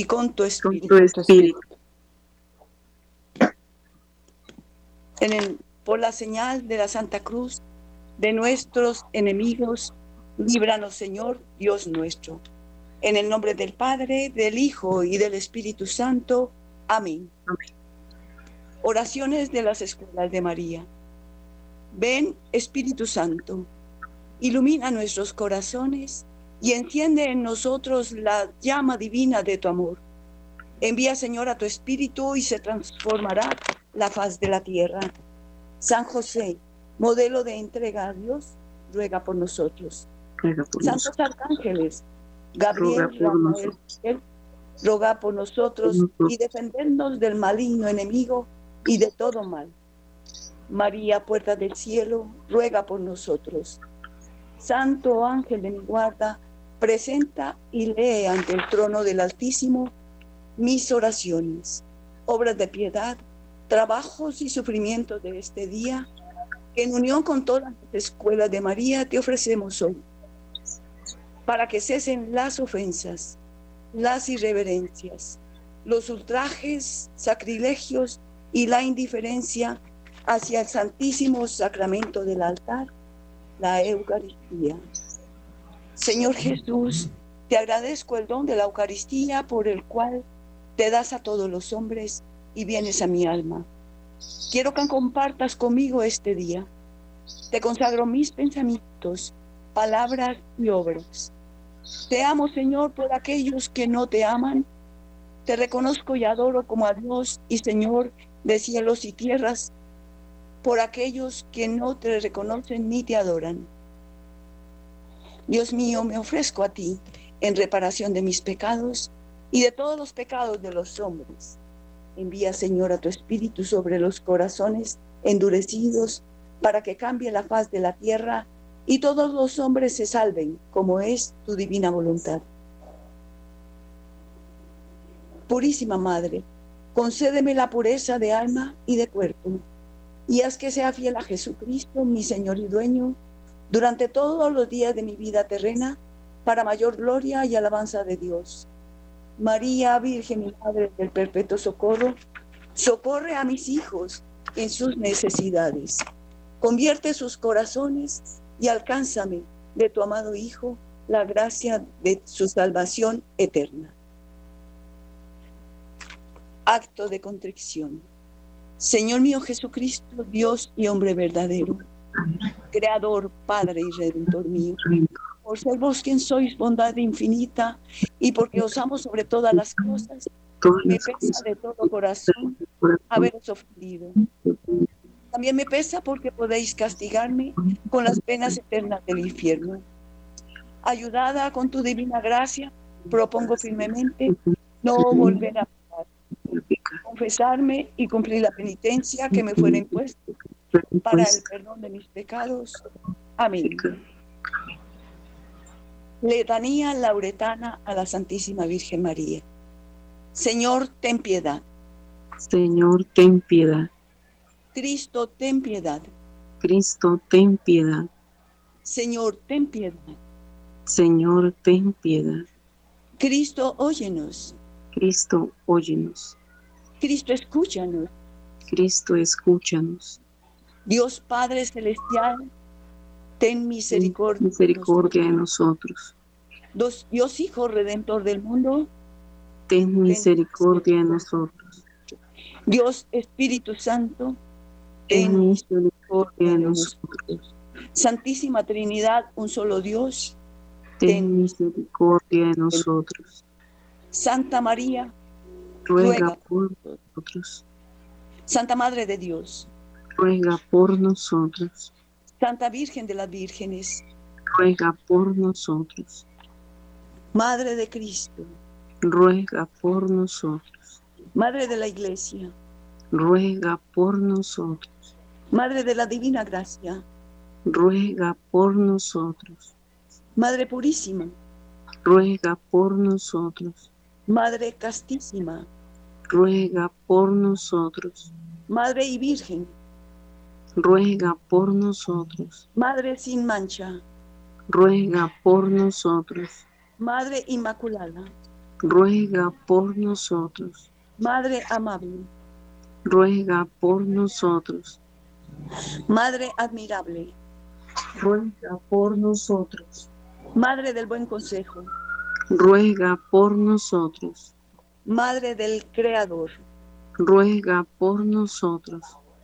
y con tu espíritu. Con tu espíritu. En el, por la señal de la Santa Cruz de nuestros enemigos, líbranos, Señor, Dios nuestro. En el nombre del Padre, del Hijo y del Espíritu Santo. Amén. Amén. Oraciones de las escuelas de María. Ven, Espíritu Santo, ilumina nuestros corazones y enciende en nosotros la llama divina de tu amor. Envía, Señor, a tu Espíritu y se transformará la faz de la tierra. San José, modelo de entrega a Dios, ruega por nosotros. Ruega por Santos nosotros. arcángeles, Gabriel, Ruega por Rafael, nosotros. Ruega por nosotros nosotros. y defendernos del maligno enemigo y de todo mal. María, puerta del cielo, ruega por nosotros. Santo ángel de mi guarda, presenta y lee ante el trono del Altísimo mis oraciones, obras de piedad, trabajos y sufrimientos de este día, que en unión con todas las escuelas de María te ofrecemos hoy, para que cesen las ofensas, las irreverencias, los ultrajes, sacrilegios y la indiferencia hacia el santísimo sacramento del altar, la Eucaristía. Señor Jesús, te agradezco el don de la Eucaristía por el cual te das a todos los hombres y vienes a mi alma. Quiero que compartas conmigo este día. Te consagro mis pensamientos, palabras y obras. Te amo, Señor, por aquellos que no te aman. Te reconozco y adoro como a Dios y Señor de cielos y tierras, por aquellos que no te reconocen ni te adoran. Dios mío, me ofrezco a ti en reparación de mis pecados y de todos los pecados de los hombres. Envía, Señor, a tu Espíritu sobre los corazones endurecidos para que cambie la faz de la tierra y todos los hombres se salven, como es tu divina voluntad. Purísima Madre, concédeme la pureza de alma y de cuerpo, y haz que sea fiel a Jesucristo, mi Señor y dueño, durante todos los días de mi vida terrena, para mayor gloria y alabanza de Dios. María, Virgen y Madre del Perpetuo Socorro, socorre a mis hijos en sus necesidades. Convierte sus corazones y alcánzame de tu amado Hijo la gracia de su salvación eterna. Acto de contrición. Señor mío Jesucristo, Dios y hombre verdadero, Creador, Padre y Redentor mío, por ser vos quien sois bondad infinita y porque os amo sobre todas las cosas, me pesa de todo corazón haberos ofendido. También me pesa porque podéis castigarme con las penas eternas del infierno. Ayudada con tu divina gracia, propongo firmemente no volver a pecar, confesarme y cumplir la penitencia que me fuera impuesta para el perdón de mis pecados. Amén. Letanía lauretana a la Santísima Virgen María. Señor, ten piedad. Señor, ten piedad. Cristo, ten piedad. Cristo, ten piedad. Señor, ten piedad. Señor, ten piedad. Cristo, óyenos. Cristo, óyenos. Cristo, escúchanos. Cristo, escúchanos. Dios Padre Celestial, ten misericordia. Misericordia de nosotros. Dios Hijo Redentor del mundo, Ten misericordia de nosotros. Dios Espíritu Santo, Ten ten misericordia de nosotros. Santísima Trinidad, un solo Dios, Ten misericordia de nosotros. Santa María, Ruega ruega por nosotros. Santa Madre de Dios, Ruega por nosotros. Santa Virgen de las Vírgenes, Ruega por nosotros. Madre de Cristo, Ruega por nosotros. Madre de la Iglesia, Ruega por nosotros. Madre de la Divina Gracia, Ruega por nosotros. Madre Purísima, Ruega por nosotros. Madre Castísima, Ruega por nosotros. Madre y Virgen, Ruega por nosotros. Madre sin mancha, Ruega por nosotros. Madre Inmaculada, ruega por nosotros. Madre amable, ruega por nosotros. Madre admirable, ruega por nosotros. Madre del buen consejo, ruega por nosotros. Madre del Creador, ruega por nosotros.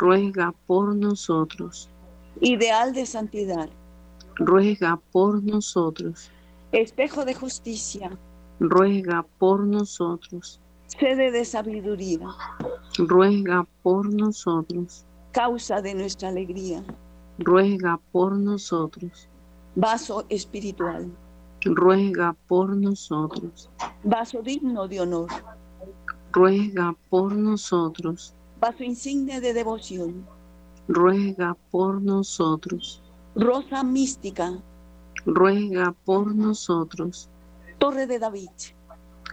ruega por nosotros. Ideal de santidad, ruega por nosotros. Espejo de justicia, ruega por nosotros. Sede de sabiduría, ruega por nosotros. Causa de nuestra alegría, ruega por nosotros. Vaso espiritual, ruega por nosotros. Vaso digno de honor, ruega por nosotros. Vaso insigne de devoción, ruega por nosotros. Rosa mística, ruega por nosotros. Torre de David,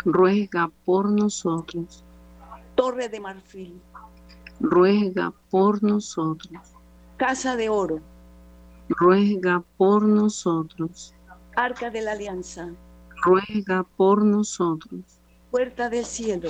ruega por nosotros. Torre de marfil, ruega por nosotros. Casa de oro, ruega por nosotros. Arca de la alianza, ruega por nosotros. Puerta del cielo,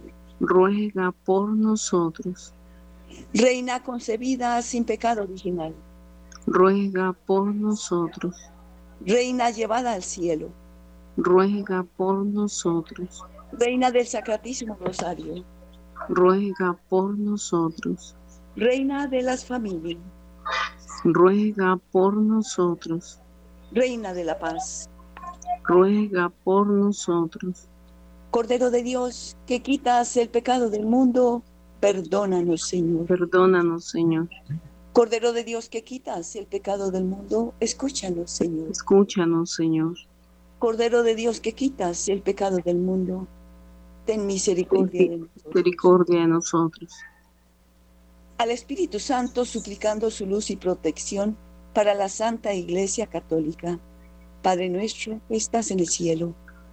ruega por nosotros. Reina concebida sin pecado original, ruega por nosotros. Reina llevada al cielo, ruega por nosotros. Reina del Sacratísimo Rosario, ruega por nosotros. Reina de las familias, ruega por nosotros. Reina de la paz, ruega por nosotros. Cordero de Dios, que quitas el pecado del mundo, perdónanos, Señor. Perdónanos, Señor. Cordero de Dios, que quitas el pecado del mundo, escúchanos, Señor. Escúchanos, Señor. Cordero de Dios, que quitas el pecado del mundo, ten misericordia de nosotros. Misericordia de nosotros. Al Espíritu Santo, suplicando su luz y protección para la Santa Iglesia Católica. Padre nuestro que estás en el cielo,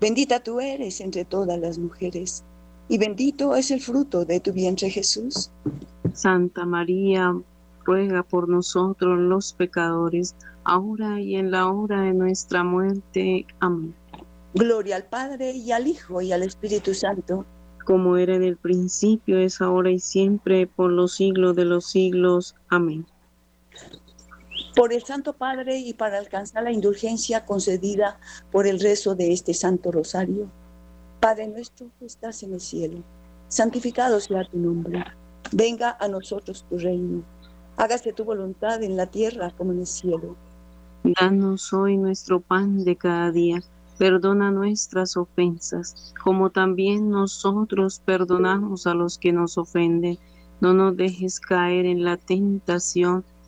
Bendita tú eres entre todas las mujeres, y bendito es el fruto de tu vientre Jesús. Santa María, ruega por nosotros los pecadores, ahora y en la hora de nuestra muerte. Amén. Gloria al Padre y al Hijo y al Espíritu Santo. Como era en el principio, es ahora y siempre, por los siglos de los siglos. Amén. Por el Santo Padre y para alcanzar la indulgencia concedida por el rezo de este Santo Rosario. Padre nuestro que estás en el cielo, santificado sea tu nombre. Venga a nosotros tu reino. Hágase tu voluntad en la tierra como en el cielo. Danos hoy nuestro pan de cada día. Perdona nuestras ofensas, como también nosotros perdonamos a los que nos ofenden. No nos dejes caer en la tentación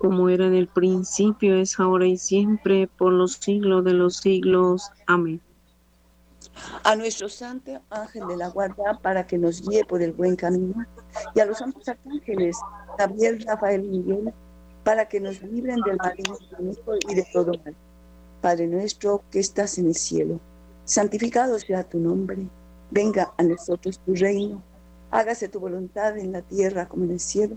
Como era en el principio, es ahora y siempre, por los siglos de los siglos. Amén. A nuestro santo ángel de la guarda para que nos guíe por el buen camino, y a los santos arcángeles, Gabriel, Rafael y Miguel, para que nos libren del maligno y de todo mal. Padre nuestro que estás en el cielo santificado sea tu nombre, venga a nosotros tu reino, hágase tu voluntad en la tierra como en el cielo.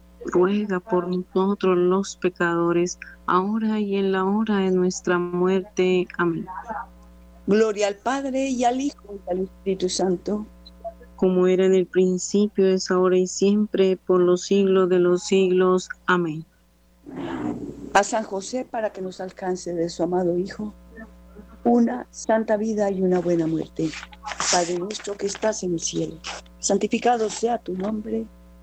ruega por nosotros los pecadores, ahora y en la hora de nuestra muerte. Amén. Gloria al Padre y al Hijo y al Espíritu Santo. Como era en el principio, es ahora y siempre, por los siglos de los siglos. Amén. A San José para que nos alcance de su amado Hijo una santa vida y una buena muerte. Padre nuestro que estás en el cielo, santificado sea tu nombre,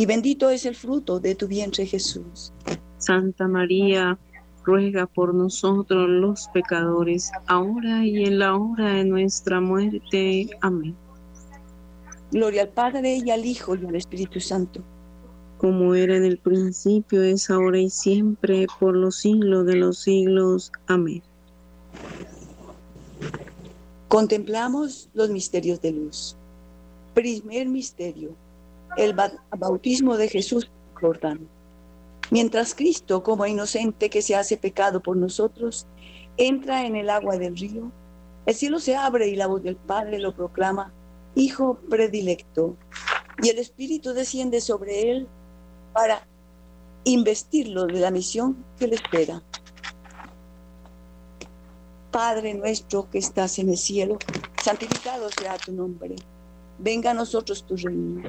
y bendito es el fruto de tu vientre Jesús. Santa María, ruega por nosotros los pecadores, ahora y en la hora de nuestra muerte. Amén. Gloria al Padre y al Hijo y al Espíritu Santo. Como era en el principio, es ahora y siempre, por los siglos de los siglos. Amén. Contemplamos los misterios de luz. Primer misterio, el bautismo de Jesús Jordán. Mientras Cristo, como inocente que se hace pecado por nosotros, entra en el agua del río, el cielo se abre y la voz del Padre lo proclama, Hijo predilecto, y el Espíritu desciende sobre él para investirlo de la misión que le espera. Padre nuestro que estás en el cielo, santificado sea tu nombre. Venga a nosotros tu reino.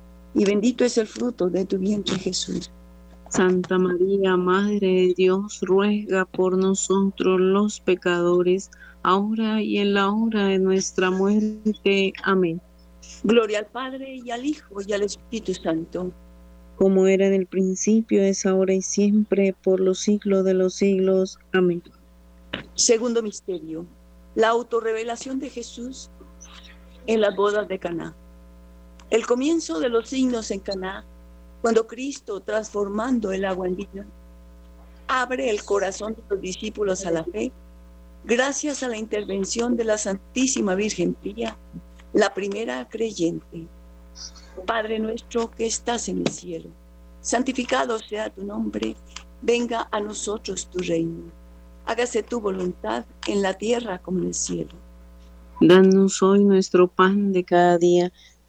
y bendito es el fruto de tu vientre Jesús. Santa María, Madre de Dios, ruega por nosotros los pecadores, ahora y en la hora de nuestra muerte. Amén. Gloria al Padre y al Hijo y al Espíritu Santo. Como era en el principio, es ahora y siempre, por los siglos de los siglos. Amén. Segundo misterio, la autorrevelación de Jesús en las bodas de Caná. El comienzo de los signos en Caná, cuando Cristo, transformando el agua en vino, abre el corazón de los discípulos a la fe, gracias a la intervención de la Santísima Virgen María, la primera creyente. Padre nuestro que estás en el cielo, santificado sea tu nombre, venga a nosotros tu reino. Hágase tu voluntad en la tierra como en el cielo. Danos hoy nuestro pan de cada día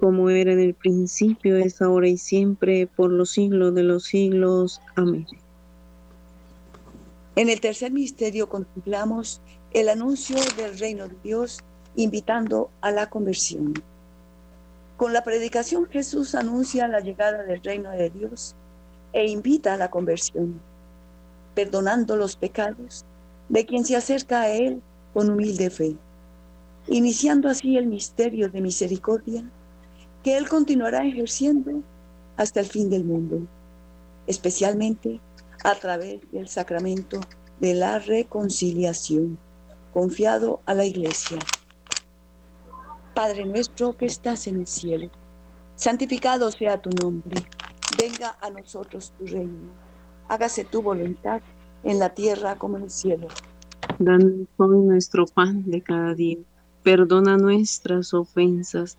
Como era en el principio, es ahora y siempre, por los siglos de los siglos. Amén. En el tercer misterio contemplamos el anuncio del reino de Dios, invitando a la conversión. Con la predicación Jesús anuncia la llegada del reino de Dios e invita a la conversión, perdonando los pecados de quien se acerca a Él con humilde fe, iniciando así el misterio de misericordia que Él continuará ejerciendo hasta el fin del mundo, especialmente a través del sacramento de la reconciliación, confiado a la Iglesia. Padre nuestro que estás en el cielo, santificado sea tu nombre, venga a nosotros tu reino, hágase tu voluntad en la tierra como en el cielo. Danos hoy nuestro pan de cada día, perdona nuestras ofensas,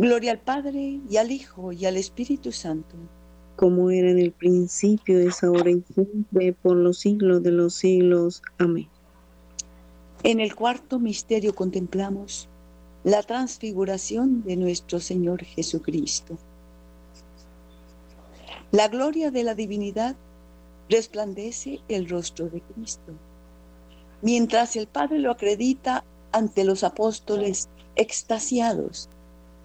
Gloria al Padre y al Hijo y al Espíritu Santo. Como era en el principio, es ahora y siempre, por los siglos de los siglos. Amén. En el cuarto misterio contemplamos la transfiguración de nuestro Señor Jesucristo. La gloria de la divinidad resplandece el rostro de Cristo, mientras el Padre lo acredita ante los apóstoles extasiados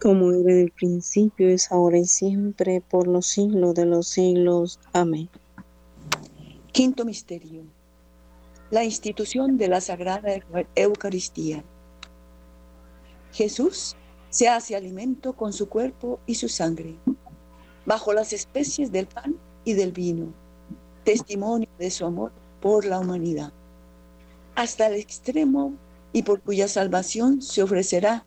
Como era en el principio, es ahora y siempre, por los siglos de los siglos. Amén. Quinto Misterio la institución de la Sagrada Eucaristía. Jesús se hace alimento con su cuerpo y su sangre, bajo las especies del pan y del vino, testimonio de su amor por la humanidad, hasta el extremo y por cuya salvación se ofrecerá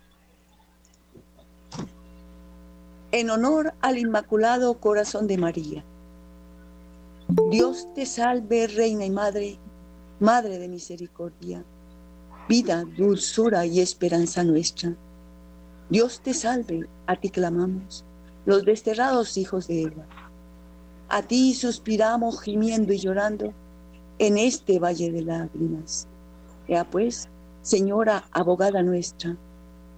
En honor al Inmaculado Corazón de María. Dios te salve, Reina y Madre, Madre de Misericordia, vida, dulzura y esperanza nuestra. Dios te salve, a ti clamamos, los desterrados hijos de Eva. A ti suspiramos gimiendo y llorando en este valle de lágrimas. Ea pues, Señora abogada nuestra,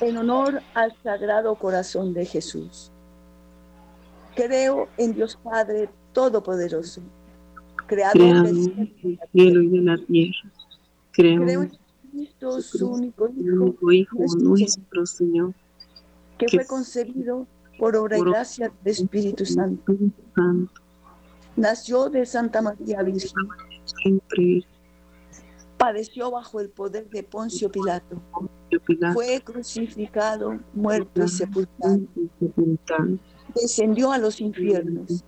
En honor al Sagrado Corazón de Jesús. Creo en Dios Padre Todopoderoso, Creador del cielo y de la tierra. Creo, en Cristo, su único Hijo, nuestro, Señor, que, fue concebido por obra y gracia del Espíritu Santo. Nació de Santa María Virgen. Padeció bajo el poder de Poncio Pilato. Fue crucificado, muerto y sepultado. Descendió a los infiernos.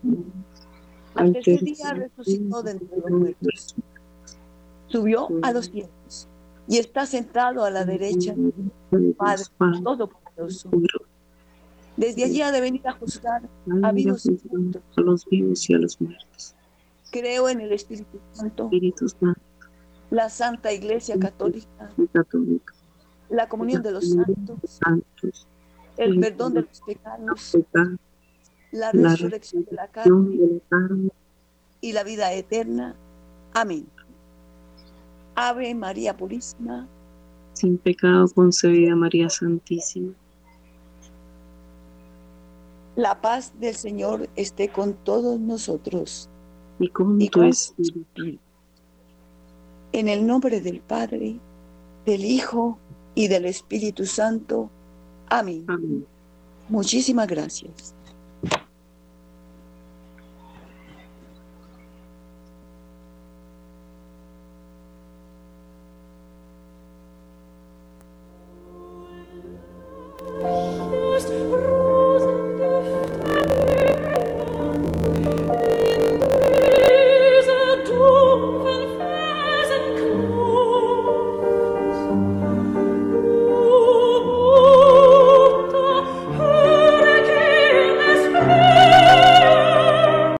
Al tercer día resucitó de entre los muertos. Subió a los cielos y está sentado a la derecha del Padre Todopoderoso. Desde allí ha de venir a juzgar a vivos y muertos. A los vivos y a los muertos. Creo en el Espíritu Santo, la Santa Iglesia Católica, la comunión de los santos, el perdón de los pecados, la resurrección de la carne y la vida eterna. Amén. Ave María Purísima. Sin pecado concebida María Santísima. La paz del Señor esté con todos nosotros. Y con, tu espíritu. En el nombre del Padre, del Hijo y del Espíritu Santo. Amén. Amén. Muchísimas gracias.